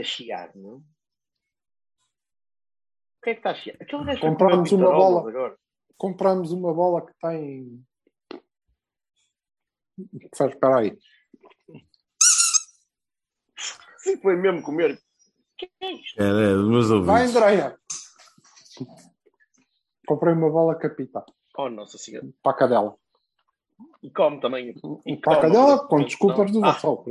A chiar, não? O que é que está a chiar? Aquele gajo comer uma bola. Agora. Compramos uma bola que tem. Que faz, espera aí. Sim, foi mesmo comer. O que é isto? era dos meus Vai, ouvintes. Andréia! Comprei uma bola capita Oh, Nossa Senhora. para a cadela. E come também. E Para a cadela, com desculpas do Ah, Vassal.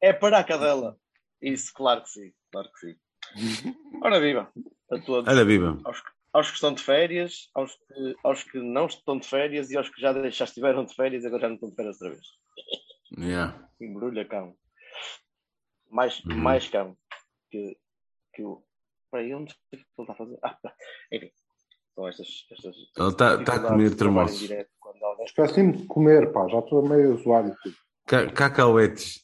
É para a cadela. Isso, claro que sim. Claro que sim. Ora, viva. A todos. Olha, viva. Aos, que- aos que estão de férias, aos que, aos que não estão de férias e aos que já, já estiveram de férias e agora já não estão de férias outra vez. Yeah. Embrulha cão. Mais, Uhum. mais cão. Que, que o. Peraí, onde é que ele está a fazer? Ah, enfim. São estas. estas Ele está tá a comer alguém- Esqueci-me de comer, pá. Já estou meio zoado tudo. Ca- Cacauetes.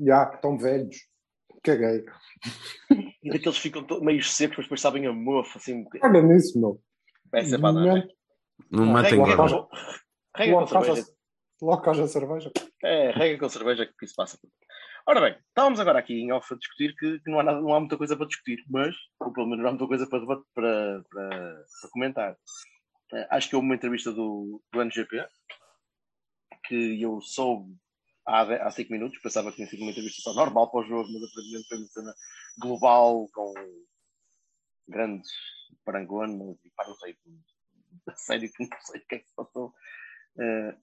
Já, estão velhos. Caguei. E daqueles que ficam meio secos, mas depois sabem a mofo, assim. Olha nisso, meu. Peça No para dar. momento, Não matem Rega- agora. Rega com cerveja. logo que haja cerveja. É, rega com cerveja que isso passa. Ora bem, estávamos agora aqui em off a discutir que, que não, há nada, não há muita coisa para discutir, mas, ou pelo menos não há muita coisa para, para, para, para comentar. Eh, acho que houve uma entrevista do, do NGP que eu soube há, há cinco minutos, pensava que tinha sido uma entrevista só normal para o jogo, mas aparentemente foi uma cena global com grandes parangonas e pá, não sei, a sério que não sei o que é que se passou. Eh,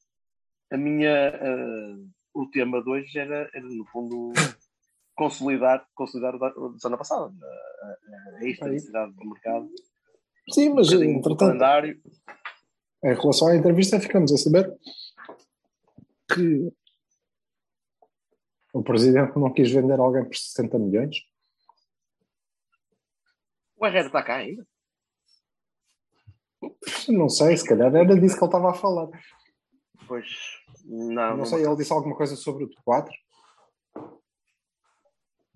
a minha eh, o tema de hoje era, era no fundo consolidar, consolidar o da da semana passada. A, a, a historicidade do mercado. Sim, mas um entretanto, calendário. em relação à entrevista, ficamos a saber que o presidente não quis vender alguém por 60 milhões. o Herrera está cá ainda Não sei, se calhar era disso que ele estava a falar. pois não, Não sei, ele disse alguma coisa sobre o 4.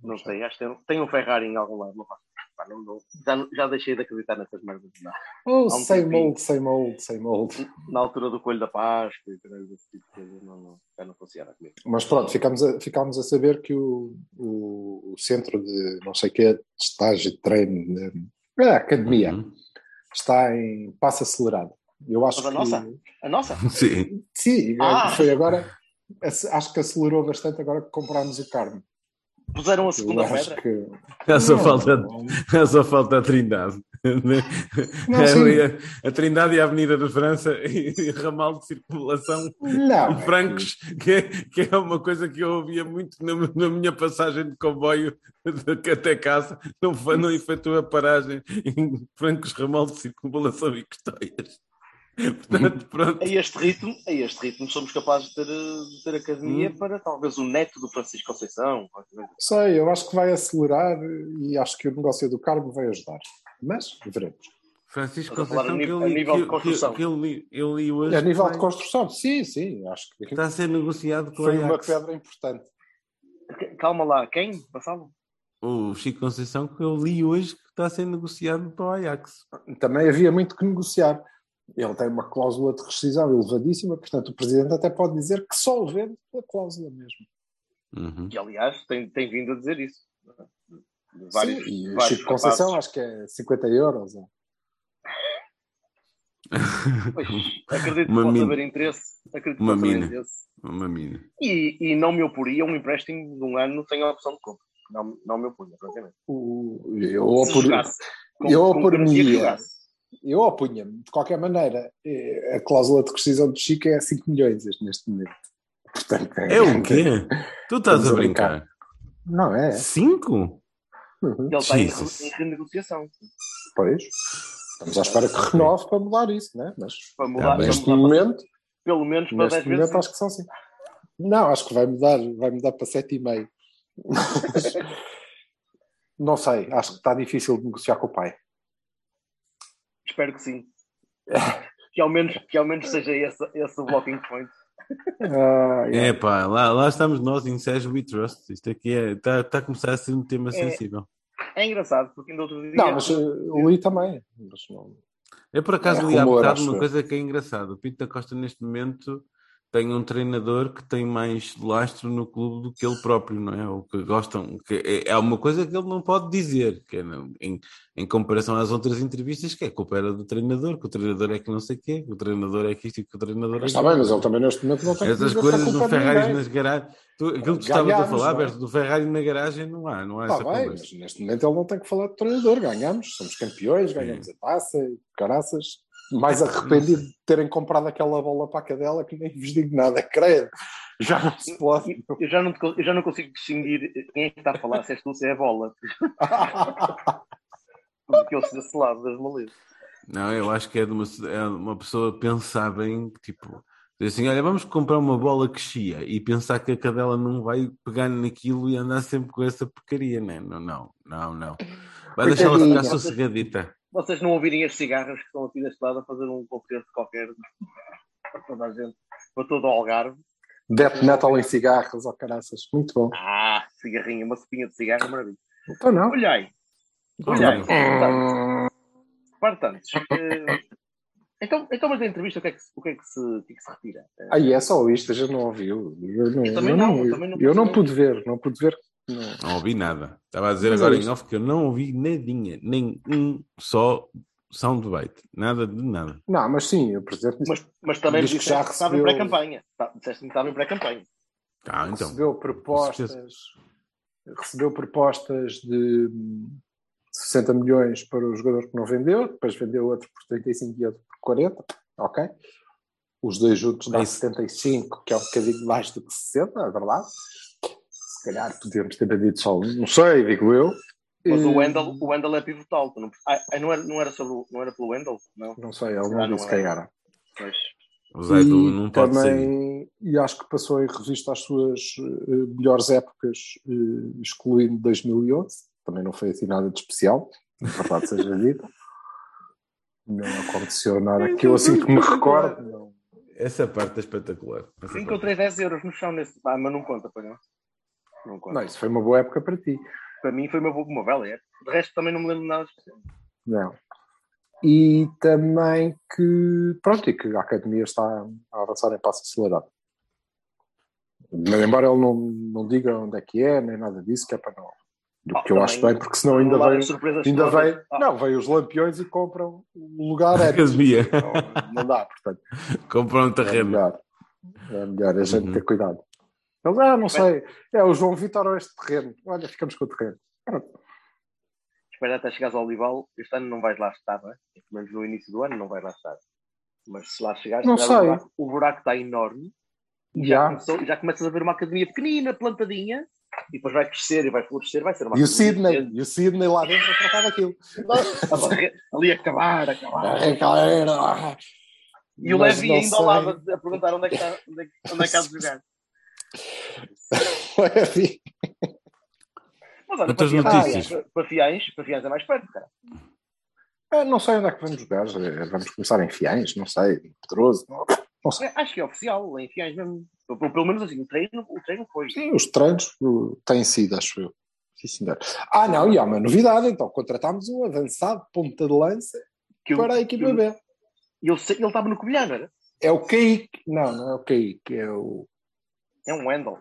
não sei acho que tem, tem um Ferrari em algum lado não faço. Pá, não- não- já, já deixei de acreditar nessas merdas não. Oh, um same tempinho. old, same old, same old. na altura do Coelho da Páscoa e caralho, desse tipo de coisa não, não, já não funciona comigo Mas pronto, ficámos a, ficámos a saber que o, o, o centro de não sei o que, de estágio de treino, de, é, academia, Uhum. está em passo acelerado. Eu acho Mas a que, nossa? a nossa? Sim. Sim, Ah! foi agora. Acho que acelerou bastante agora que comprámos o Carmo. Puseram a segunda pedra que. Já só Não, falta, não. já só falta a Trindade. Não, É a, a Trindade e a Avenida da França e, e ramal de circulação Não, francos, que é, que é uma coisa que eu ouvia muito na, na minha passagem de comboio de, até casa. Não, foi, não efetuou a paragem em francos, ramal de circulação e custóias. Portanto, pronto. a este ritmo, a este ritmo somos capazes de ter, de ter academia Hum. para talvez o neto do Francisco Conceição. coisa. sei, eu acho que vai acelerar e acho que o negócio do Carmo vai ajudar. Mas veremos. Francisco a Conceição, a que nível- eu a li, nível de construção. que, que eu li, eu li hoje. A nível vai- de construção, sim, sim, acho que Está a ser negociado com foi a uma pedra importante. Calma lá, quem? Vassalo? O Chico Conceição, que eu li hoje, que está a ser negociado para o Ajax. Também havia muito que negociar. Ele tem uma cláusula de rescisão elevadíssima, portanto o presidente até pode dizer que só o vende pela cláusula mesmo. Uhum. Que aliás tem, tem vindo a dizer isso. Vários, Sim, e o Chico Conceição acho que é 50 euros. é. Pois, acredito que mina. haver interesse. Acredito que Uma mina. interesse. Uma mina. E, e não me oporia a um empréstimo de um ano sem a opção de compra. Não, não me opunha, francamente. O- Eu, Se opor- jogasse com- eu com jogasse. Eu opunha-me. De qualquer maneira, eh, a cláusula de rescisão do Chico é 5 milhões este- neste momento. Portanto, É o quê? Tu estás a a brincar? Não é? Cinco? Uhum. Ele está em, Jesus. em renegociação. Pois. Estamos à espera que renove para mudar isso, né? Mas Para mudar, para neste mudar para- momento, pelo menos para neste 10 momento vezes. acho que são sim. Não, acho que vai mudar, vai mudar para 7,5. Mas, não sei, acho que está difícil de negociar com o pai. Espero que sim. Que ao menos, que ao menos seja esse, esse o blocking point. Ah, yeah. É pá, lá, lá estamos nós em Sérgio We Trust. Isto aqui é, está está a começar a ser um tema sensível. É engraçado, porque ainda outro dia. Não, mas uh, li também. Mas não... Eu por acaso É li há bocado uma coisa que é engraçada. O Pinto da Costa neste momento tem um treinador que tem mais lastro no clube do que ele próprio, não é? O que gostam, que é, é uma coisa que ele não pode dizer, que é em, em comparação às outras entrevistas, que é culpa era do treinador, que o treinador é que não sei o quê, que o treinador é que isto e que o treinador é está bem, mas ele também neste momento não tem que Essas é coisas culpa do Ferrari nas garagens. Tu, aquilo que estavas a falar, é? Berto, do Ferrari na garagem, não há, não há Está essa bem, conversa. mas neste momento ele não tem que falar de treinador. Ganhamos, somos campeões, ganhamos a taça, caraças. Mais arrependido de terem comprado aquela bola para a cadela que nem vos digo nada, credo. Já não se pode. Eu já, não, eu já não consigo distinguir quem é que está a falar, se és tu, se é a bola. Porque eu sou desse lado das malezas. Não, eu acho que é de uma, é uma pessoa pensar bem, que, tipo, dizer assim, olha, vamos comprar uma bola que chia e pensar que a cadela não vai pegar naquilo e andar sempre com essa porcaria, né? não, não, não, não. Vai deixá-la ficar sossegadita. Vocês não ouvirem as cigarras que estão aqui deste lado a fazer um concerto qualquer para toda a gente, para todo o Algarve. Death metal em cigarros, ó caraças. Muito bom. Ah, cigarrinha, uma sopinha de cigarro, maravilha. Então não. Olha aí. Portanto, eh, então, então, mas da entrevista, o que é que, se- o que, é que, se, o que é que se retira? Aí é só isto, a gente não ouviu. Eu não, Eu não, eu não eu não pude ver, não pude ver. Não. Não ouvi nada. Estava a dizer Mas é agora em off que eu não ouvi nadinha, nem um só soundbite. Nada de nada. Não, mas sim, presidente disse Mas, mas também Diz que disseste já que estava em recebeu- pré-campanha. Tá, Disseste-me que estava em pré-campanha. Ah, então. recebeu propostas, recebeu propostas de hum, 60 milhões para o jogador que não vendeu, depois vendeu outro por 35 e outro por 40, ok? Os dois juntos dá É isso. 75, que é um bocadinho mais do que 60, é verdade. Se calhar podíamos ter vendido só um, não sei, digo eu. Mas o Eh, Wendel, o Wendel é pivotal. Não, ah, ah, não, era, não, era sobre, o- não era pelo Wendel? Não. Não sei, ele não disse é. quem era. Pois. O Zé do E não pode ser. também, e acho que passou em revista as suas eh, melhores épocas, eh, excluindo 2011. Também não foi assim nada de especial, na verdade seja dito. Não aconteceu nada que eu assim que me recordo. Não. Essa parte é espetacular. Essa parte. Encontrei 10 euros no chão nesse. Ah, mas não conta, para não. Não conta. não, isso foi uma boa época para ti. Para mim foi uma, boa- uma velha época. De resto também não me lembro de nada especial. Não. E também que, pronto, e que a academia está a avançar em passo acelerado. Mas, embora ele não, não diga onde é que é, nem nada disso, que é para não. Do Ah, que eu também, acho bem, porque senão ainda vem, ainda vem, Ah, não, vem os lampiões e compram o lugar antes. Academia. Não, não dá, portanto. Comprar um É terreno. melhor. É melhor a gente Uhum. ter cuidado. Eles, ah, não sei, é o João Vitor ou este terreno. Olha, ficamos com o terreno. Pronto. Espera até chegares ao Olival. Este ano não vais lá estar, não é? Pelo menos no início do ano não vais lá estar. Mas se lá chegares, Não sei. O, buraco, o buraco está enorme. E já, Já. começou- já começas a ver uma academia pequenina, plantadinha. E depois vai crescer e vai florescer. Vai ser uma E o Sidney, e o Sidney lá dentro a tratar daquilo. Ali a acabar, a acabar. E o Levi ainda ao lado a perguntar onde é que está, onde é que, onde é que há de jogar. Levi. Mas olha, para Outras Fiães, notícias. para Fiães, para Fiães é mais perto, cara. Ah, Não sei onde é que vamos jogar. Eh, Vamos começar em Fiães, não sei. em Pedroso. Não sei. É, Acho que é oficial, em Fiães mesmo. Pelo, pelo menos assim, o treino, o treino foi. Sim, os treinos uh, têm sido, acho eu. Sim, senhor. Ah, não, e há uma novidade, então. Contratámos um avançado ponta de lança Que para a equipa B. Ele ele estava no Covilhã, não era? É o Caique. Não, não é o Caique, é o, É um Wendel.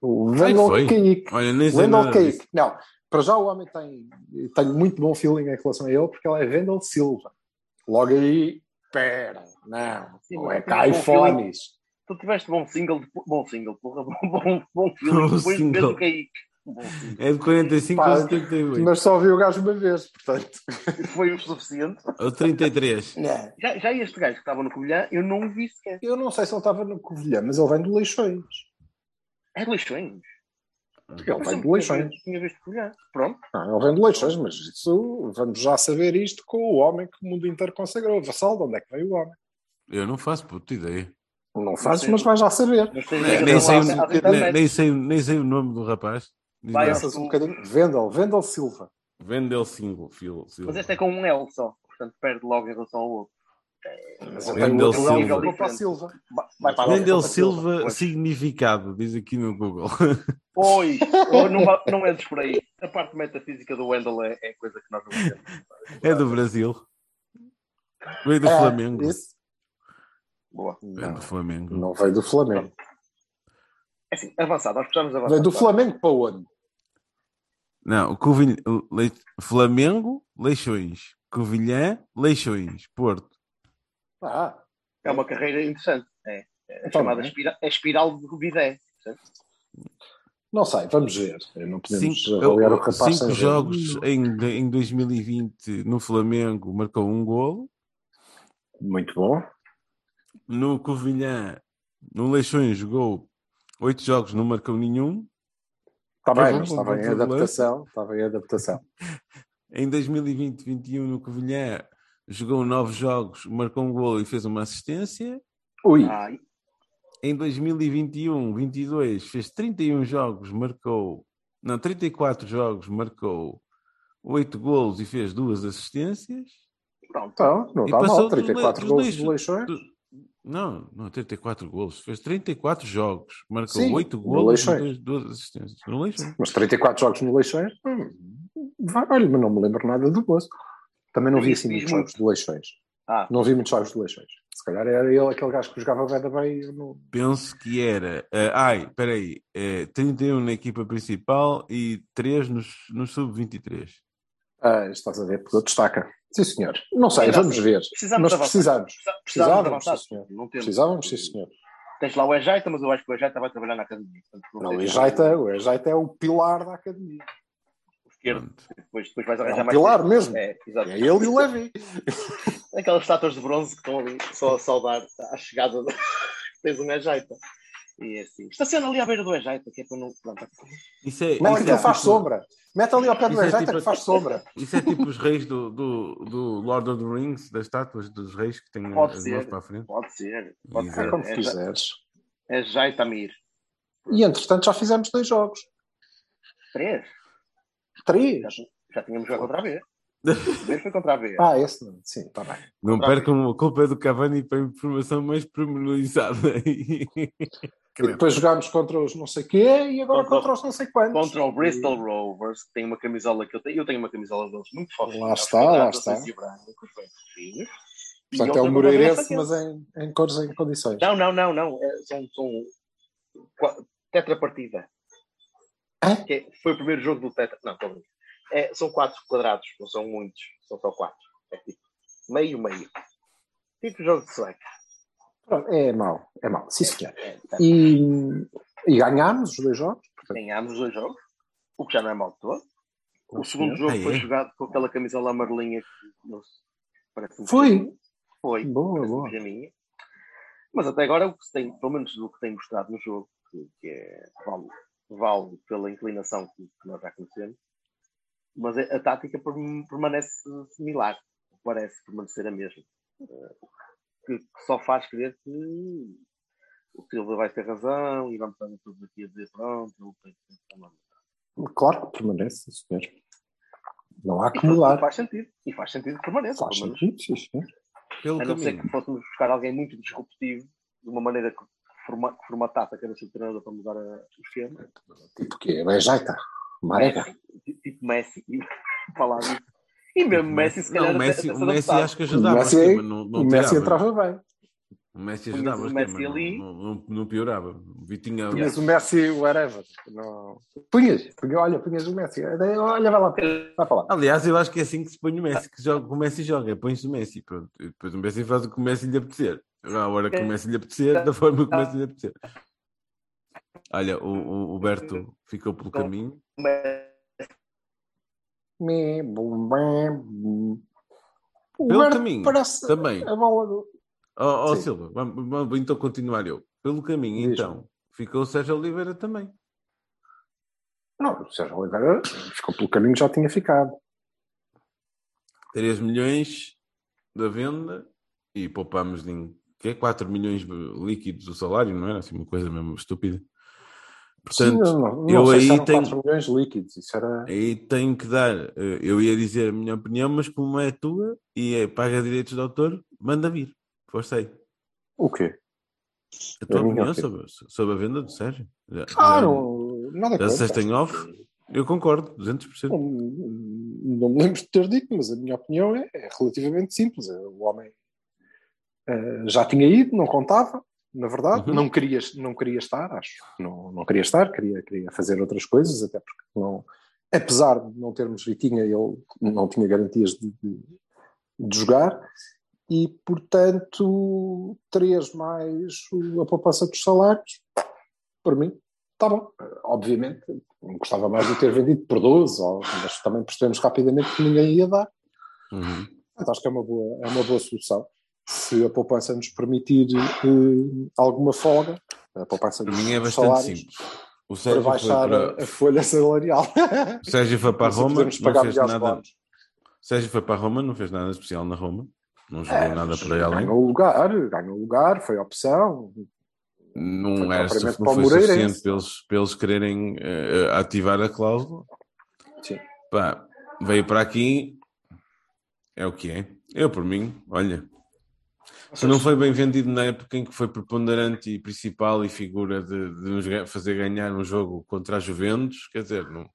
o Ai, Wendel foi? Caique. Olha, nem Wendel. Não, para já o homem tem. Tenho muito bom feeling em relação a ele, porque ele é Wendel Silva. Logo aí, pera, não, Sim, não é tem caifones. Tu tiveste bom single, de- bom single, porra, bom, bom, bom filme. Bom Depois single. vês o Kaique. É de 45 Pá, ou 78. Mas só vi o gajo uma vez, portanto. Foi o suficiente. Ou 33. Não. Já, já este gajo que estava no Covilhã, eu não o vi sequer. Eu não sei se ele estava no Covilhã, mas ele vem do Leixões. É de Leixões. Ele vem de Leixões. tinha- Tinha visto colher. Pronto. Não, ele vem de Leixões, mas isso vamos já saber isto com o homem que o mundo inteiro consagrou. Vassal, de onde é que veio o homem? Eu não faço puta ideia. Não fazes, mas vais já saber. Sei, nem sei, nem sei o nome do rapaz. Vai um bocadinho. Vendel, Vendel Silva. Vendel Silva. Mas este é com um L só. Portanto, perde logo em relação ao outro. Mas Vendel Silva. nível vou para a Silva. Silva, Pois. significado, diz aqui no Google. Pois, ou não, não entres por aí. A parte metafísica do Wendel é, é coisa que nós não entendemos. É do Brasil. Veio do É, Flamengo. Isso? Boa. Veio Não, do Flamengo. não veio do Flamengo. É assim, avançado, nós precisamos avançar. Veio do Flamengo para onde? Não, o Covilhã, Le... Flamengo, Leixões. Covilhã, Leixões. Porto. Ah, É uma carreira interessante. É, é a Então, chamada é. espira- a espiral de Vidé. não sei, vamos ver. Não podemos Cinco, avaliar o rapaz cinco jogos em, em 2020 no Flamengo marcou um golo. Muito bom. No Covilhã, no Leixões, jogou oito jogos, não marcou nenhum. Está Foi bem, mas bom, estava bom, em bom, adaptação. Estava em adaptação. Em 2020-21 no Covilhã, jogou nove jogos, marcou um golo e fez uma assistência. Ui, e- Em 2021-22 fez 31 jogos, marcou... Não, 34 jogos, marcou oito golos e fez duas assistências. pronto. então, não E está passou mal. dos 34 le- gols dos de Leixões. Não, não, 34 golos. Fez 34 jogos. Marcou Sim, 8 no golos e Leixões. dois- duas assistências. No Leixões. Mas 34 jogos no Leixões. hum, vai, olha, mas não me lembro nada do moço. Também não vi assim muitos muito. jogos de Leixões. Ah, Não vi muitos jogos de Leixões. Se calhar era ele aquele gajo que jogava bem da bem. não- Penso que era. ah, ai, espera aí. eh, 31 na equipa principal e 3 nos, no sub-23. Ah, estás a ver, porque destaca. Sim, senhor. Não sei, vamos assim, ver. precisamos precisamos. Precisávamos, Precisávamos, de avançar. sim, senhor. Não temos. Precisávamos, sim, senhor. Tens lá o Ejaita, mas eu acho que o Ejaita vai trabalhar na academia. Portanto, Não, o sei se- Ejaita, o Ejaita é o pilar da academia. o esquerdo. Depois, depois vais É arranjar um mais. pilar tempo. mesmo. É, exato. É ele e o Levi. Aquelas estátuas de bronze que estão ali só a saudar à chegada. do- Tens um Ejaita. E é assim. Estaciona ali à beira do Ejaita, que é para não. Pronto. Isso é, Não, isso aquilo é faz tipo- sombra. Mete ali ao pé do Isso é Ejaita tipo- que faz sombra. Isso é tipo os reis do, do, do Lord of the Rings, das estátuas dos reis que têm Pode as ser. mãos para a frente. Pode ser. Pode Exato. ser. Como É, quiseres. é Jaitamir. E entretanto já fizemos dois jogos. Três. Três. Já, já tínhamos jogado contra a B. O primeiro foi contra a B. Ah, esse não. Sim, está bem. Não Outra percam a culpa é do Cavani para a informação mais pormenorizada. E depois jogámos contra os não sei quê e agora Contra- contra os não sei quantos. Contra o Bristol Rovers, que tem uma camisola que eu tenho. Eu tenho uma camisola deles muito forte. Lá está, lá está. Portanto, é o Moreirense, mas em, em cores em condições. Não, não, não, não. É, são, são tetrapartida. Hã? Que é- foi o primeiro jogo do tetra. Não, estou é, São quatro quadrados, não são muitos, são só quatro. É tipo meio, meio. Tipo jogo de select. É mau, é mau. Sim, senhor. É, tá. E, e ganhámos os dois jogos. Portanto, Ganhámos os dois jogos, o que já não é mal de todo. O segundo senhor. jogo Ah, foi é? jogado com aquela camisola amarelinha que não parece um Foi? pijaminha. Foi. Boa, boa. pijaminha. Mas até agora o que se tem, pelo menos do que tem mostrado no jogo, que, que é vale, vale pela inclinação que, que nós já conhecemos, mas a, a tática perm- permanece similar, parece permanecer a mesma. Eh, Que, que só faz crer que o Silva vai ter razão e vamos estar todos aqui a dizer pronto, ele tem que. Claro que permanece, senhor. Não há que mudar. e faz sentido. E faz sentido que permaneça. Faz pelo menos. sentido, sim, senhor. Pelo A não ser que fôssemos buscar alguém muito disruptivo, de uma maneira que, forma, que formatasse a cabeça do treinador para mudar a- o esquema. Tipo o quê? É Jaita. Marega. Tipo Messi. E, falar disso. E mesmo Messi, se Não, calhar, o Messi, o Messi acho que ajudava O o Messi- esquema, não, não o Messi entrava bem. O Messi ajudava o o Messi não- ali. não, não, não piorava. O Vitinho Punhas o Messi whatever. Não... Punhas, punha, olha, punhas o Messi. Olha, vai lá, vai falar. Aliás, eu acho que é assim que se põe o Messi, que joga, o Messi joga, põe-se o Messi, pronto. E depois o Messi faz o que o Messi lhe apetecer. À hora que o Messi lhe apetecer, da forma que o Messi lhe apetecer. Olha, o, o, o Berto ficou pelo caminho. Me, bum, bum. O Pelo caminho, Parece também. a bola do. Oh, Sim. Silva, vamos, vamos então continuar eu. Pelo caminho, Diz-me. então, ficou o Sérgio Oliveira também. Não, o Sérgio Oliveira ficou pelo caminho já tinha ficado. 3 milhões da venda e poupámos em que é 4 milhões líquidos do salário, não era assim uma coisa mesmo estúpida. Sim, Portanto, não, não eu aí tenho- 4 milhões líquidos. Isso era. aí tenho que dar, eh, eu ia dizer a minha opinião, mas como é tua e é paga direitos de autor, manda vir. Força aí. O quê? A tua A minha opinião sobre, sobre a venda do Sérgio? Já- Ah, já- nada Já contra. disseste em off? Eu concordo, 200%. Não, não me lembro de ter dito, mas a minha opinião é, é relativamente simples. O homem eh, já tinha ido, não contava, na verdade, Uhum. não, queria, não queria estar, acho. Não, não queria estar, queria, queria fazer outras coisas, até porque não, apesar de não termos Vitinha, ele não tinha garantias de, de- de jogar. E, portanto, três mais a poupança dos salários, para mim, está bom. Obviamente, gostava mais de ter vendido por 12, ou- mas também percebemos rapidamente que ninguém ia dar. Uhum. Portanto, acho que é uma boa, é uma boa solução. Se a poupança nos permitir eh, alguma folga, a poupança Para mim é bastante salários, simples. O para Sérgio baixar para, a, folha salarial. o Sérgio foi para a Roma, não fez nada. Sérgio foi para a Roma, não fez nada especial na Roma. Não jogou É, nada aí além. Ganhou lugar, ganhou lugar, foi opção. Não, Foi era, propriamente não para foi suficiente para eles, para eles quererem eh, ativar a cláusula. Sim. Pá, veio para aqui, é o que é. Eu, por mim, olha, se não foi bem vendido na época em que foi preponderante e principal e figura de, de nos fazer ganhar um jogo contra a Juventus, quer dizer, não,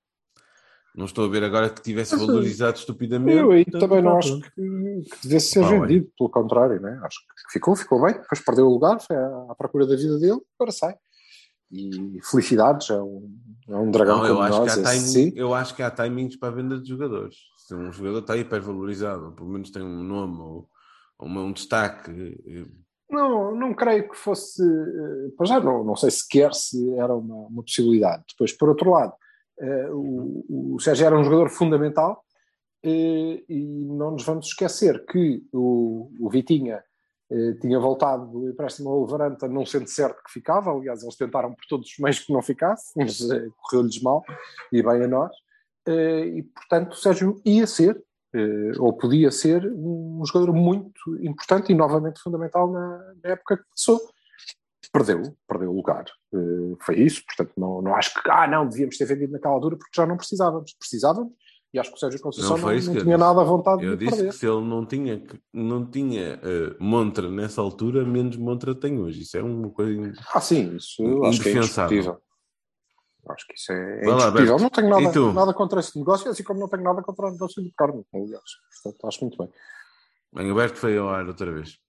não estou a ver agora que tivesse Mas, valorizado estupidamente. Eu aí também não acho que, que devesse ser olha. vendido, pelo contrário, né? acho que ficou, ficou bem, depois perdeu o lugar, foi à, à procura da vida dele, agora sai. E felicidades, é um, é um dragão Não, eu, acho nós, que há timing- eu acho que há timings para a venda de jogadores. Se um jogador está hipervalorizado, ou pelo menos tem um nome ou uma- um destaque. eh, Não, não creio que fosse. eh, Para já, não, não sei sequer se era uma, uma possibilidade. Depois, por outro lado, eh, o, o Sérgio era um jogador fundamental e não nos vamos esquecer que o, o Vitinha tinha voltado do empréstimo ao Levaranta, não sendo certo que ficava. Aliás, eles tentaram por todos os meios que não ficasse, mas correu-lhes mal e bem a nós. E, portanto, o Sérgio ia ser ou podia ser um jogador muito importante e novamente fundamental na, na época que passou. Perdeu, perdeu o lugar. Eh, foi isso, portanto, não, não acho que, ah, não, devíamos ter vendido naquela altura porque já não precisávamos. Precisávamos e acho que o Sérgio Conceição Não não, não, eu tinha nada à vontade Eu de disse perder. que se ele não tinha, não tinha eh, montra nessa altura, menos montra tem hoje. Isso é uma coisa. Ah, sim, isso acho que é Indefensável. Acho que isso é, é indiscutível. Não tenho nada, nada contra esse negócio, assim como não tenho nada contra o negócio do carne, aliás. Portanto, acho muito bem. Bem, Alberto foi ao ar outra vez.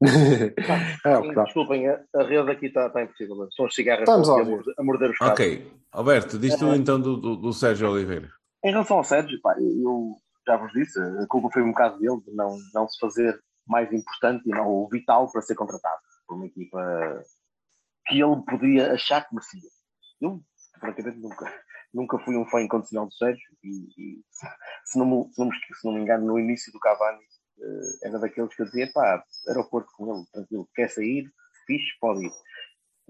é o que dá. Desculpem, a, a rede aqui está tá impossível. São os cigarros Estamos a morder, a morder os cabos. Ok, Alberto, diz tu então do, do, do Sérgio Oliveira. Em relação ao Sérgio, pá, eu já vos disse, a culpa foi um bocado dele de não, não se fazer mais importante e não o vital para ser contratado por uma equipa que ele podia achar que merecia. Eu, francamente, nunca, nunca fui um fã incondicional do Sérgio e, e se, não me, se, não me, se não me engano, no início do Cavani eh, era daqueles que eu dizia, pá, aeroporto com ele, tranquilo, quer sair, fixe, pode ir.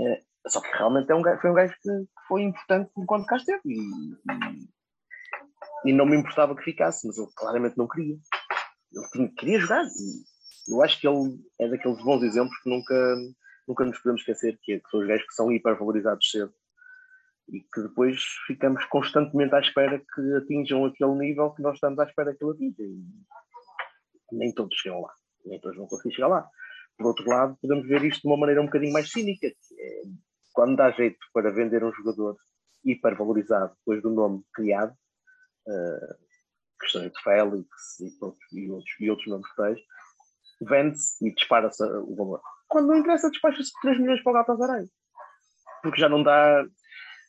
Eh, só que realmente é um foi um gajo que, que foi importante enquanto cá esteve e, e e não me importava que ficasse, mas ele claramente não queria. Ele tinha, queria jogar. E eu acho que ele é daqueles bons exemplos que nunca, nunca nos podemos esquecer, que, é, que são os gajos que são hipervalorizados cedo e que depois ficamos constantemente à espera que atinjam aquele nível que nós estamos à espera que ele atinja. E nem todos chegam lá, nem todos vão conseguir chegar lá. Por outro lado, podemos ver isto de uma maneira um bocadinho mais cínica. é, quando dá jeito para vender um jogador hipervalorizado depois do nome criado, uh, questões de Félix e outros, e outros, e outros nomes que tens, vende-se e dispara-se o valor. Quando não interessa, despacha-se 3 milhões para o Galatasaray. Porque já não dá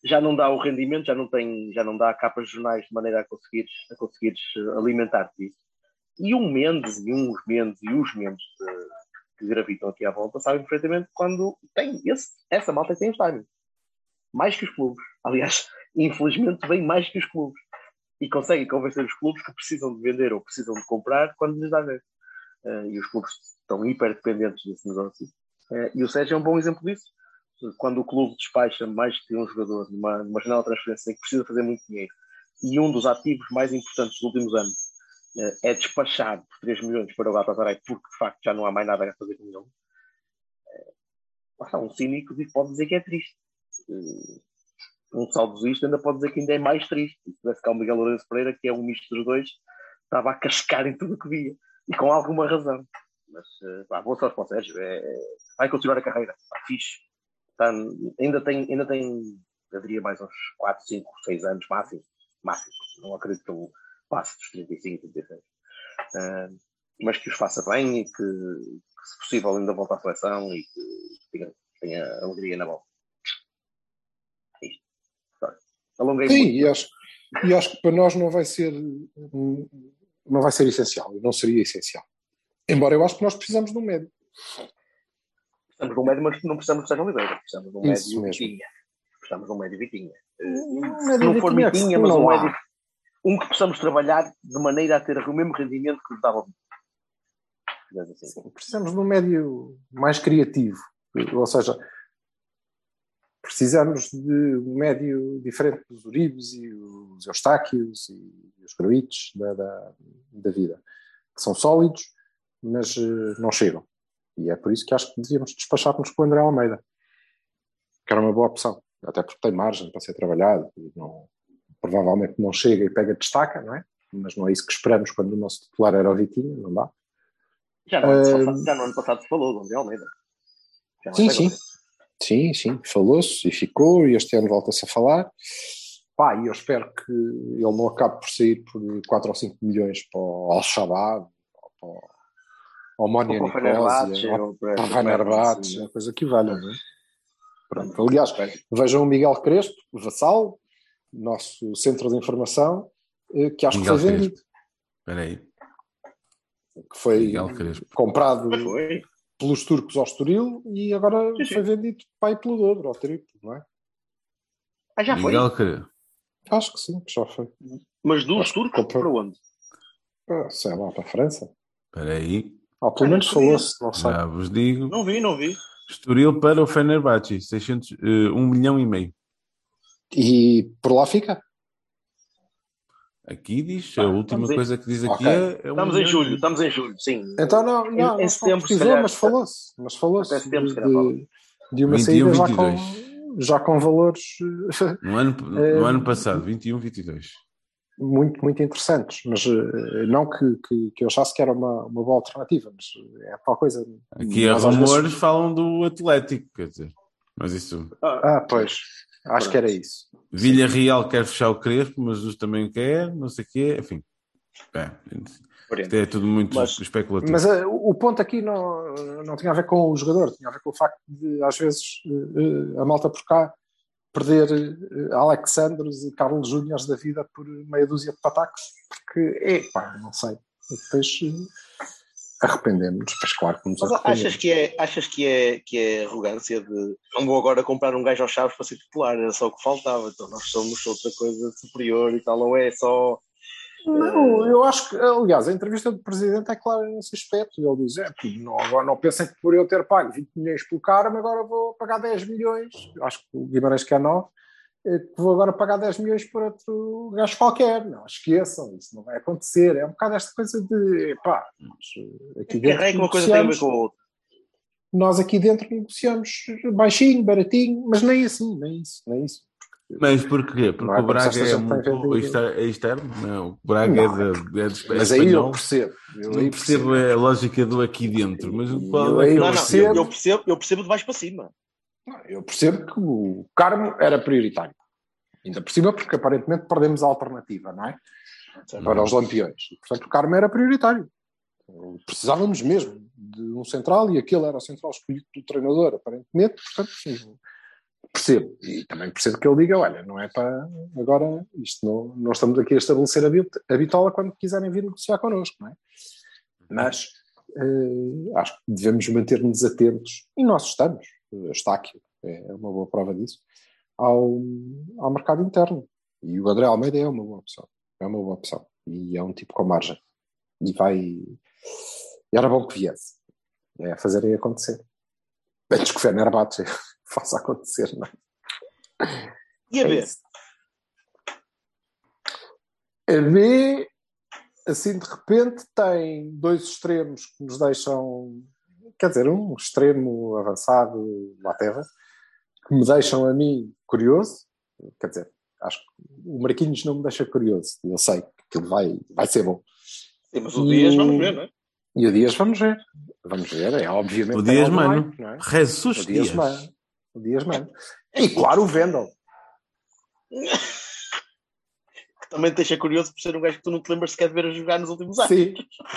já não dá o rendimento, já não tem, já não dá capas de jornais de maneira a conseguires, a conseguires alimentar-te disso. E um Mendes, e uns Mendes, e os Mendes de, que gravitam aqui à volta sabem perfeitamente quando tem esse, essa malta tem estádio. Mais que os clubes. Aliás, infelizmente, vem mais que os clubes e conseguem convencer os clubes que precisam de vender ou precisam de comprar quando lhes dá ver. Uh, e os clubes estão hiper dependentes desse negócio. Uh, e o Sérgio é um bom exemplo disso. Quando o clube despacha mais que um jogador numa, numa janela de transferência em que precisa fazer muito dinheiro e um dos ativos mais importantes dos últimos anos eh, é despachado por 3 milhões para o Galatasaray porque de facto já não há mais nada a fazer com ele, eh, um cínico pode dizer que é triste. Eh, um saudosista ainda pode dizer que ainda é mais triste. Se tivesse cá o Miguel Lourenço Pereira, que é um misto dos dois, estava a cascar em tudo o que via. E com alguma razão. Mas, pá, boa sorte para o Sérgio. É, vai continuar a carreira. Pá, fixe. Tá, ainda tem, ainda tem, eu diria mais uns 4, 5, 6 anos máximo. Máximo. Não acredito que ele passe dos 35, 36. Uh, mas que os faça bem e que, que, se possível, ainda volte à seleção e que tenha, tenha alegria na bola. É isto. Alonguei Sim, muito. e acho, e acho que para nós não vai ser não vai ser essencial, não seria essencial. Embora eu acho que nós precisamos de um médio. Precisamos de um médio, mas não precisamos de Sérgio Oliveira. Precisamos de um Isso médio mesmo. Vitinha. Precisamos de um médio Vitinha. Um Se médio não for Vitinha é mas um médio. Um que possamos trabalhar de maneira a ter o mesmo rendimento que nos dava. Assim. Precisamos de um médio mais criativo. Ou seja, precisamos de um médio diferente dos Uribes e os Eustáquios e os Gruites da, da, da vida. Que são sólidos, mas eh, não chegam. E é por isso que acho que devíamos despachar-nos com o André Almeida. Que era uma boa opção. Até porque tem margem para ser trabalhado. E não, provavelmente não chega e pega destaca, não é? Mas não é isso que esperamos quando o nosso titular era o Vitinho, não dá? Já no, ano Ah, passado, já no ano passado se falou do André Almeida. Não Sim, sei sim. Sim, sim, falou-se e ficou, e este ano volta-se a falar. Pá, e eu espero que ele não acabe por sair por 4 ou 5 milhões para o Al-Shabaab, ou para o- ao Monia Ou para o Fenerbahçe, Nicosia, é uma coisa que valha, não é? Pronto, aliás, vejam o Miguel Crespo, o Vassal, nosso centro de informação, eh, que acho Miguel que foi vendido, Espera aí. que foi comprado foi. pelos turcos ao Estoril e agora Sim, sim. foi vendido para aí pelo dobro, ao triplo, não é? Ah, já foi. Miguel Crespo. Acho que sim, que já foi. Mas dos turcos comprou. para onde? Ah, sei lá, para a França. Espera aí. Ah, pelo menos falou-se, não sei. Já vos digo. Não vi, não vi. Estoril para o Fenerbahçe. 600, eh, 1 milhão e meio. E por lá fica? Aqui diz, a Ah, última estamos em- coisa que diz aqui Ok. é, é um Estamos em julho, meio. estamos em julho, sim. Então não, Em- não, em não setembro, se precisou, calhar, mas falou-se. Mas falou-se até setembro, se de, de, de uma 21, saída já 22. com, já com valores eh, No ano, Eh, no ano passado, 21, 22. Muito, muito interessantes. Mas eh, não que, que, que eu achasse que era uma, uma boa alternativa, mas é tal coisa. Aqui há rumores, vezes- falam do Atlético, quer dizer. Mas isso. Ah, Ah, pois. Acho que era isso. Vilha Real quer fechar o Crespo, mas os também quer, não sei o quê, enfim. É, isto é tudo muito Mas- especulativo. Mas eh, o ponto aqui não, não tinha a ver com o jogador, tinha a ver com o facto de, às vezes, eh, eh, a malta por cá perder eh, Alexandros e Carlos Júniors da vida por meia dúzia de patacos, porque, é pá, não sei. Depois eh, arrependemos, mas claro que nos arrependemos. achas que, é, achas que é que é arrogância de não vou agora comprar um gajo aos chaves para ser titular, era só o que faltava, então nós somos outra coisa superior e tal, não é só Não, eu acho que, aliás, a entrevista do presidente é clara nesse aspecto. Ele diz: é, pô, não, agora não pensem que por eu ter pago 20 milhões pelo Carmo, agora vou pagar 10 milhões. Acho que o Guimarães quer 9, eh, que vou agora pagar 10 milhões por outro gajo qualquer. Não, esqueçam, isso não vai acontecer. É um bocado esta coisa de, pá, eh, aqui que dentro é que uma coisa tem a ver negociamos- com a outra. nós aqui dentro negociamos baixinho, baratinho, mas nem assim, nem isso, nem isso. Mas porquê? Porque Não é o Braga é, muito é externo? Não, o Braga Não, é, de, é, de, é Mas aí eu espanhol. percebo. Eu Não aí percebo a lógica do aqui dentro, mas E qual eu o Não, não, percebo. eu, eu percebo, eu percebo de baixo para cima. Eu percebo que o Carmo era prioritário. Ainda por cima, porque aparentemente perdemos a alternativa, não é? Para os lampiões. E, portanto, o Carmo era prioritário. Precisávamos mesmo de um central e aquele era o central escolhido pelo treinador, aparentemente. Portanto, sim, percebo. E também percebo que ele diga: olha, não é para. Agora, isto não, não estamos aqui a estabelecer a, bit- a bitola quando quiserem vir negociar connosco, não é? Mas eh, acho que devemos manter-nos atentos, e nós estamos, está aqui, é uma boa prova disso, ao, ao mercado interno. E o André Almeida é uma boa opção. É uma boa opção. E é um tipo com margem. E vai. E era bom que viesse. É fazerem acontecer. Antes que o Fenerbahçe faça acontecer, não é? E a É ver? isso. A B, assim de repente, tem dois extremos que nos deixam, quer dizer, um extremo avançado à terra, que me deixam a mim curioso. Quer dizer, acho que o Marquinhos não me deixa curioso. Eu sei que aquilo vai, vai ser bom. Sim, mas o E Dias o- vamos ver, não é? E o Dias vamos ver. Vamos ver, é obviamente. O Dias algum Mano. não é? Jesus O Dias Dias. Mano. O Dias Mano. E claro, o Vendel. Que também te deixa curioso por ser um gajo que tu não te lembras sequer de ver a jogar nos últimos anos. Sim,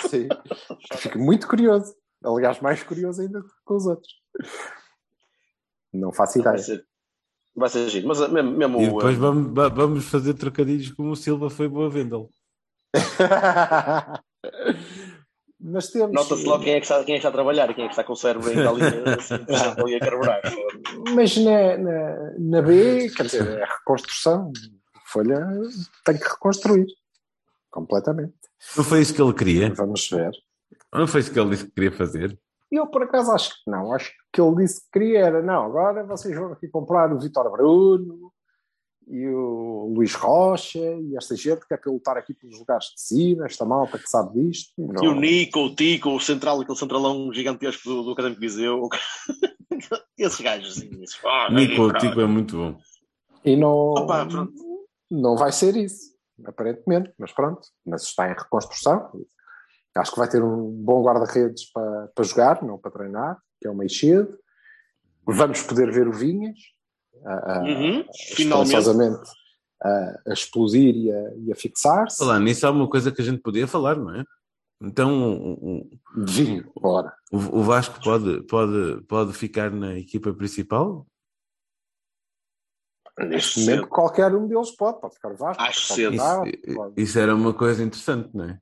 sim. Fico muito curioso. Aliás, mais curioso ainda que com os outros. Não faço Vai ideia. ser, vai ser giro. Mas uh, mesmo, mesmo E o, depois uh, vamos, va- vamos fazer trocadilhos como o Silva foi boa Vendel. Mas temos. Nota-se logo quem é, que está, quem é que está a trabalhar, quem é que está com o cérebro ainda ali, assim, ali a carburar. Mas na, na, na B, quer dizer, é reconstrução. Folha tem que reconstruir. Completamente. Não foi isso que ele queria? Vamos ver. Não foi isso que ele disse que queria fazer? Eu, por acaso, acho que não. Acho que ele disse que queria era, não, agora vocês vão aqui comprar o Vitor Bruno e o Luís Rocha e esta gente que é para lutar aqui pelos lugares de cima, esta malta que sabe disto. Não. E o Nico, o Tico, o central, aquele centralão gigantesco do, do Académico Viseu. Esses gajos, assim, esses, ah, Nico, o Tico é muito bom. E não, Opa, não vai ser isso, aparentemente, mas pronto. Mas está em reconstrução. Acho que vai ter um bom guarda-redes para, para jogar, não para treinar, que é o Meixedo. Vamos poder ver o Vinhas, a, a, Uhum, finalmente. a, a explodir e a, e a fixar-se. Falar nisso há uma coisa que a gente podia falar, não é? Então o, o- vinho, bora. o Vasco pode, pode, pode ficar na equipa principal? Neste Acho momento, cedo. qualquer um deles pode, pode ficar o Vasco. Acho pode cedo. mudar, Isso, pode- isso era uma coisa interessante, não é?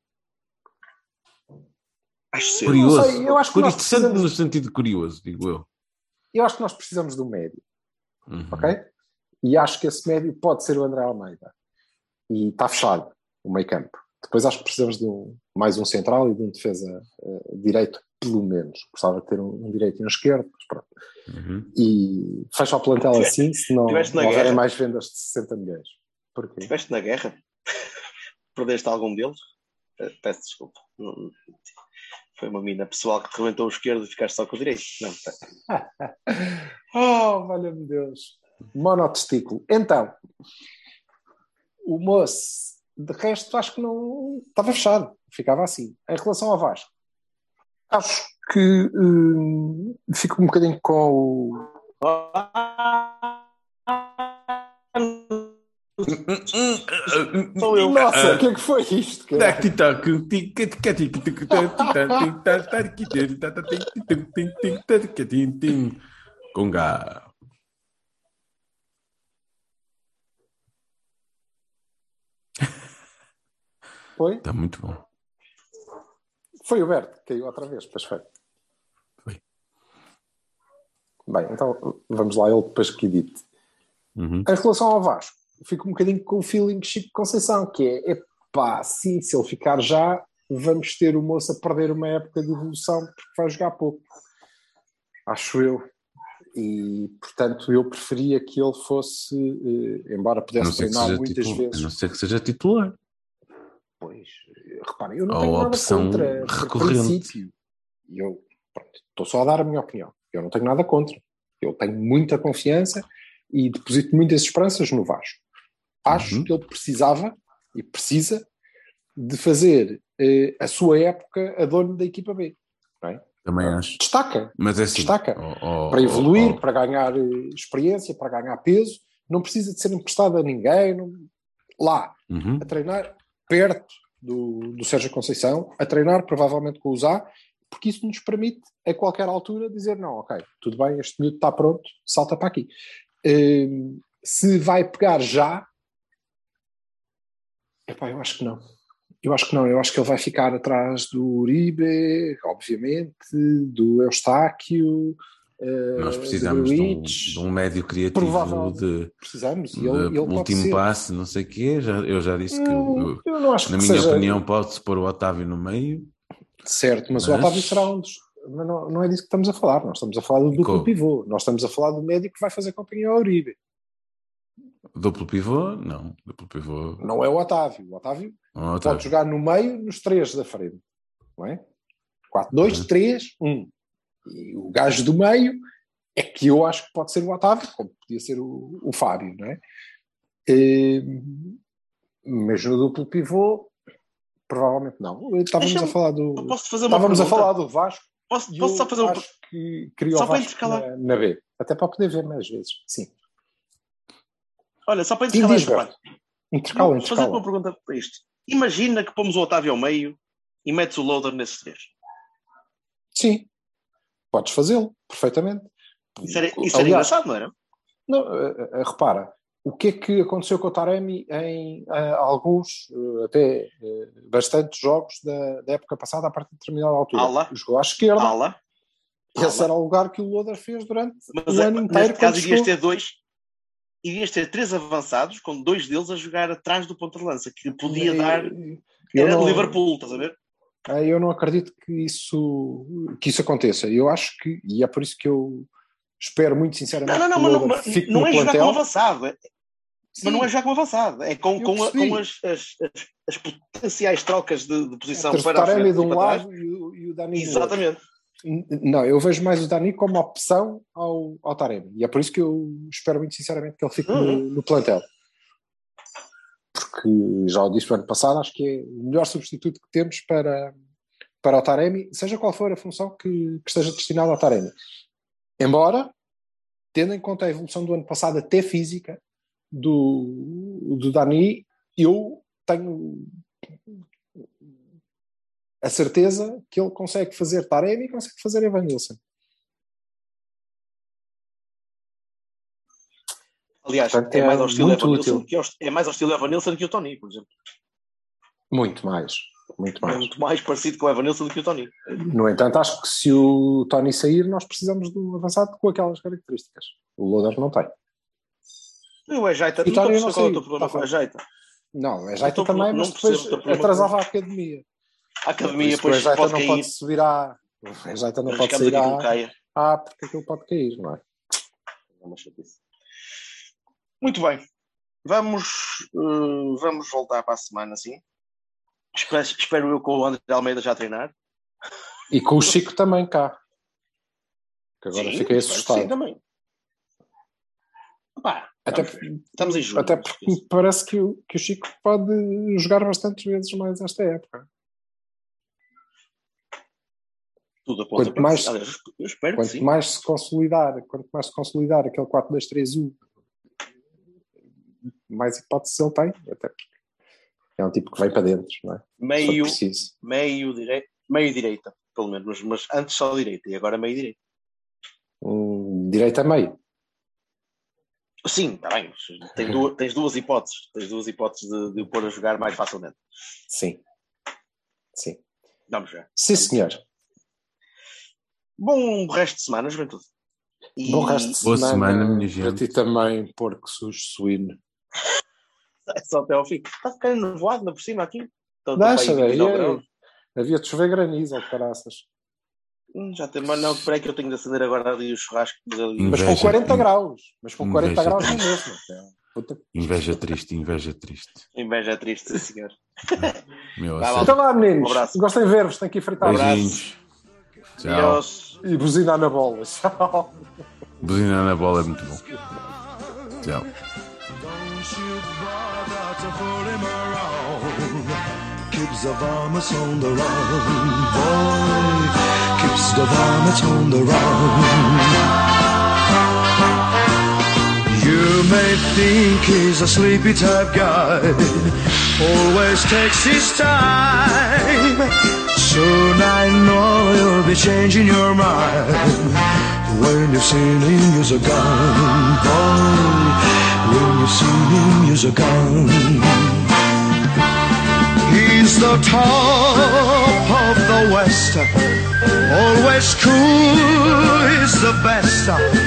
Acho cedo. Curioso. sei, eu acho que interessante precisamos- no sentido curioso, digo eu. Eu acho que nós precisamos de um médio. Uhum. ok? E acho que esse médio pode ser o André Almeida. E está fechado o meio campo. Depois acho que precisamos de um, mais um central e de um defesa eh, direito, pelo menos. Gostava de ter um, um direito e um esquerdo, mas pronto. Uhum. E fecha o plantel assim, se não, não houverem mais vendas de 60 milhões. Porquê? Estiveste na guerra? Perdeste algum deles? Eh, Peço desculpa. Não- Foi uma mina pessoal que te rebentou o esquerdo e ficaste só com o direito. Não, tá. Oh, valha-me Deus. Monotestículo. Então, o moço, de resto, acho que não estava fechado. Ficava assim. Em relação ao Vasco, acho que hum, fico um bocadinho com o. Sou eu. Nossa, o que é que foi isto? Conga. Foi? Está muito bom. Foi o Berto, caiu outra vez, pois foi. Foi. Bem, então vamos lá, ele depois que edite. Uhum. Em relação ao Vasco, fico um bocadinho com o feeling de Chico Conceição, que é, epá, sim, se ele ficar já, vamos ter o moço a perder uma época de evolução porque vai jogar pouco. Acho eu. E, portanto, eu preferia que ele fosse, eh, embora pudesse treinar muitas titular, a não vezes. ser que seja titular. Pois, reparem, eu não Ou tenho nada opção contra, recorrente. princípio. E eu, pronto, estou só a dar a minha opinião. Eu não tenho nada contra. Eu tenho muita confiança e deposito muitas esperanças no Vasco. Acho Uhum. que ele precisava e precisa de fazer eh, a sua época a dono da equipa B. Também acho. Destaca, Mas é assim. Destaca. ó, ó, para evoluir, ó, para ganhar eh, experiência, para ganhar peso. Não precisa de ser emprestado a ninguém. não- Lá, Uhum. a treinar perto do, do Sérgio Conceição, a treinar provavelmente com o Zá, porque isso nos permite a qualquer altura dizer não, ok, tudo bem, este miúdo está pronto, salta para aqui. Hum, se vai pegar já, epá, eu acho que não. Eu acho que não, eu acho que ele vai ficar atrás do Uribe, obviamente, do Eustáquio, eh, Nós precisamos de um, de um médio criativo Provável- de, Precisamos, e de ele, último passe, não sei o quê. Já, eu já disse que, eu- acho na que minha seja opinião, pode-se pôr o Otávio no meio. certo, mas, o Mas- Otávio será um dos, mas não, não é disso que estamos a falar. Nós estamos a falar do duplo pivô. Nós estamos a falar do médico que vai fazer companhia ao Uribe. Duplo pivô? Não. Duplo pivô. Não é o Otávio. O Otávio Não, pode Otávio. jogar no meio, nos três da frente. Não é? 4, 2, Uhum. 3, 1. E o gajo do meio é que eu acho que pode ser o Otávio, como podia ser o, o Fábio, não é? Eh, Mas no duplo pivô, provavelmente não. Estávamos Deixa-me- a falar do. Posso fazer uma Estávamos a falar do Vasco. Posso, e posso só fazer uma que queria Só o para Vasco na, na B. Até para poder ver mais vezes. Sim. Olha, só para intercalar esta parte. Intercala, Vou fazer uma intercala. pergunta para isto. Imagina que pomos o Otávio ao meio e metes o loader nesses três. Sim. Podes fazê-lo, perfeitamente. Isso era, isso era Aliás, engraçado, não era? Não, eh, eh, repara, o que é que aconteceu com o Taremi em eh, alguns, até bastantes jogos da, da época passada, a partir de determinada altura? Ala. Jogou à esquerda. Ala. Esse ala. era o lugar que o Loader fez durante Mas o é, ano inteiro. neste caso chegou. ter dois. Irias ter três avançados, com dois deles a jogar atrás do ponta de lança, que podia dar. Era não- Liverpool, estás a ver? Eu não acredito que isso, que isso aconteça. Eu acho que, e é por isso que eu espero muito sinceramente Não, não, não, mas o não, não é jogar com avançado. é- Sim, Mas não é jogar com avançado. É com, com, a- com as, as, as, as potenciais trocas de, de posição o para a Taremi frente de um lado e o, e o Dani. Exatamente. Não, eu vejo mais o Dani como opção ao, ao Taremi. E é por isso que eu espero muito sinceramente que ele fique no, Uhum. no plantel. Porque já o disse no ano passado, acho que é o melhor substituto que temos para, para o Taremi, seja qual for a função que, que esteja destinada ao Taremi. Embora, tendo em conta a evolução do ano passado, até física, do, do Dani, eu tenho a certeza que ele consegue fazer Taremi e consegue fazer Evan Nilsson. Aliás, Portanto, é é mais ao estilo Evan Nilsson útil. que ao, é mais ao estilo Evan Nilsson que o Tony, por exemplo. Muito mais. Muito É mais. muito mais parecido com o Evan Nilsson do que o Tony. No entanto, acho que se o Tony sair, nós precisamos de um avançado com aquelas características. O Loader não tem. E o Ajaita, E não Tony estou a perceber não qual é o teu problema saiu. com o Tá. Não, é Jaita Não estou- também, não mas percebo depois o atrasava a academia. A academia depois Jaita pode não cair. pode subir à. O Jaita não pode sair à. Ah, porque aquilo pode cair, não é? É uma chatice. Muito bem. Vamos, eh, vamos voltar para a semana, sim. Espero, espero eu com o André Almeida já a treinar. E com o Chico também cá. Que agora Sim, fiquei assustado. Sim, também. Pá, Até, estamos, estamos em julho. até porque me parece que o, que o Chico pode jogar bastantes vezes mais esta época. Tudo aponta quanto para mais- que- Aliás, eu espero Quanto que sim. mais se consolidar, quanto mais se consolidar aquele 4-2-3-1, mais hipóteses ele tem, até porque é um tipo que vem para dentro, não é? Meio, meio, direi, meio direita, pelo menos. Mas, mas antes só direita e agora meio direita. Um, direito a meio. Sim, está bem. Tem duas, tens duas hipóteses. Tens duas hipóteses de, de o pôr a jogar mais facilmente. Sim. Sim. Vamos ver. Sim, senhor. Bom resto de semana, juventude. E Bom resto de Boa semana, semana, minha para gente. ti também, porco sujo suíno. é só até ao fim. Está ficando nevoado na por cima aqui. Deixa para aí daí. 29 graus. Havia de chover granizo, ou caraças. Hum, Já tem, mas não, espera que eu tenho de acender agora ali o churrasco. mas ali-. Mas com Inveja, 40 in- graus. Mas com 40 inveja. graus não mesmo. É, puta- Inveja triste, inveja triste. Inveja é triste, sim, senhor. Meu, Vai lá. Então lá, meninos. Um abraço. Gostem de ver-vos. Tenho que ir fritar. abraço. Beijinhos. Tchau. Adiós. E buzinar na bola. Tchau. Buzinar na bola é muito bom. Tchau. Don't you bother to fool him around. Keeps the vomits on the run, boy. Keeps the vomits on the run. You may think he's a sleepy type guy, always takes his time. Soon I know you'll be changing your mind when you've seen him use a gun, boy. When you've seen him use a gun. He's the top of the West, always cool, he's the best.